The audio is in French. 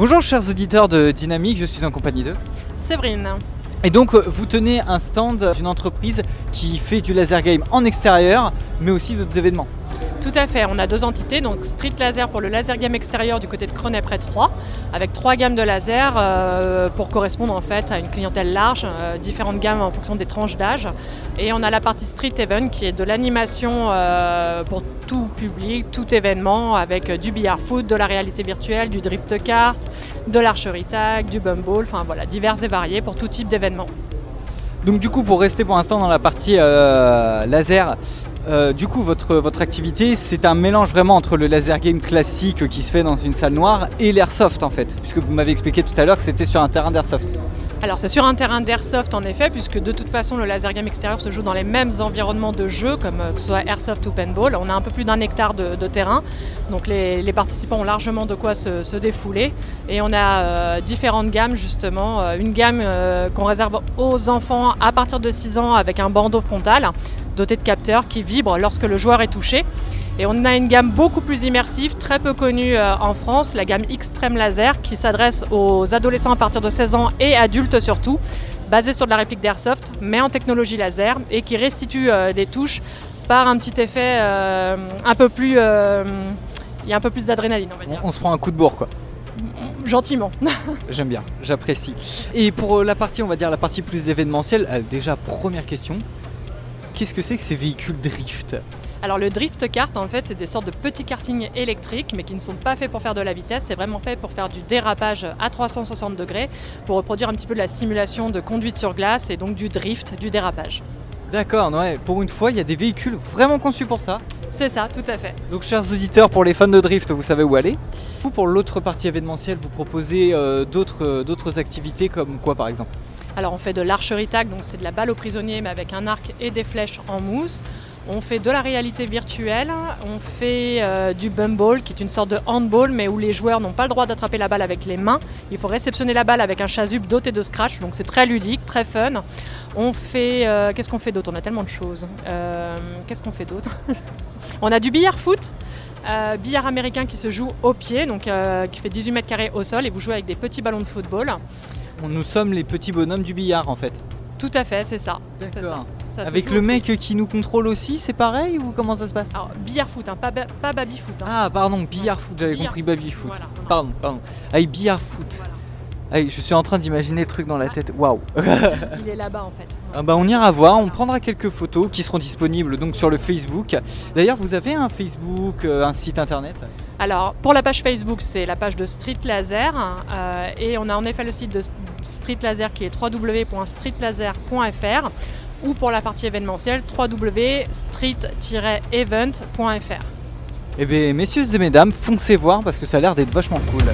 Bonjour chers auditeurs de Dynamique, je suis en compagnie de... Séverine. Et donc euh, vous tenez un stand d'une entreprise qui fait du laser game en extérieur, mais aussi d'autres événements. Tout à fait, on a deux entités, donc Street Laser pour le laser game extérieur du côté de Cronay près 3, avec trois gammes de laser euh, pour correspondre en fait à une clientèle large, euh, différentes gammes en fonction des tranches d'âge. Et on a la partie Street Event qui est de l'animation euh, pour tout public, tout événement, avec du billard foot, de la réalité virtuelle, du drift kart, de l'archerie tag, du bumble, enfin voilà, divers et variés pour tout type d'événement. Donc du coup, pour rester pour l'instant dans la partie laser, euh, du coup, votre, activité, c'est un mélange vraiment entre le laser game classique qui se fait dans une salle noire et l'airsoft en fait, puisque vous m'avez expliqué tout à l'heure que c'était sur un terrain d'airsoft. Alors c'est sur un terrain d'airsoft en effet, puisque de toute façon le laser game extérieur se joue dans les mêmes environnements de jeu, comme euh, que ce soit airsoft ou paintball. On a un peu plus d'un hectare de, terrain, donc les, participants ont largement de quoi se, défouler. Et on a euh, différentes gammes justement, une gamme qu'on réserve aux enfants à partir de 6 ans avec un bandeau frontal doté de capteurs qui vibrent lorsque le joueur est touché. Et on a une gamme beaucoup plus immersive, très peu connue euh, en France, la gamme Extreme Laser, qui s'adresse aux adolescents à partir de 16 ans et adultes surtout, basée sur de la réplique d'Airsoft, mais en technologie laser, et qui restitue euh, des touches par un petit effet euh, un peu plus... euh, il y a un peu plus d'adrénaline, on va On, dire. on se prend un coup de bourre quoi. Gentiment. J'aime bien, j'apprécie. Et pour la partie, on va dire la partie plus événementielle, déjà première question, qu'est-ce que c'est que ces véhicules drift? Alors le drift kart, en fait, c'est des sortes de petits kartings électriques, mais qui ne sont pas faits pour faire de la vitesse. C'est vraiment fait pour faire du dérapage à 360 degrés, pour reproduire un petit peu de la simulation de conduite sur glace et donc du drift, du dérapage. D'accord, ouais, pour une fois, il y a des véhicules vraiment conçus pour ça. C'est ça, tout à fait. Donc chers auditeurs, pour les fans de drift, vous savez où aller. Ou pour l'autre partie événementielle, vous proposez euh, d'autres euh, d'autres activités comme quoi par exemple? Alors on fait de l'archerie tag, donc c'est de la balle aux prisonniers, mais avec un arc et des flèches en mousse. On fait de la réalité virtuelle, on fait euh, du bumble, qui est une sorte de handball, mais où les joueurs n'ont pas le droit d'attraper la balle avec les mains. Il faut réceptionner la balle avec un chasuble doté de scratch, donc c'est très ludique, très fun. On fait, euh, qu'est-ce qu'on fait d'autre? On a tellement de choses. Euh, qu'est-ce qu'on fait d'autre? On a du billard foot, billard américain qui se joue au pied, donc qui fait 18 mètres carrés au sol, et vous jouez avec des petits ballons de football. Nous sommes les petits bonhommes du billard en fait. Tout à fait, c'est ça. D'accord. Ça Avec le mec qui nous contrôle aussi, c'est pareil ou comment ça se passe? Alors, billard foot, hein, pas, ba- pas baby foot. hein. Ah pardon, billard foot, j'avais compris baby foot. Voilà. Pardon, pardon. Ah, billard foot. Voilà. Ah, je suis en train d'imaginer le truc dans la tête. Waouh. Il est là-bas en fait. Ah bah on ira voir, on prendra quelques photos qui seront disponibles donc sur le Facebook. D'ailleurs, vous avez un Facebook, euh, un site internet? Alors, pour la page Facebook, c'est la page de Street Laser. euh, et on a en effet le site de Street Laser qui est www.streetlaser.fr. Ou pour la partie événementielle, www.street-event.fr. Eh bien, messieurs et mesdames, foncez voir parce que ça a l'air d'être vachement cool.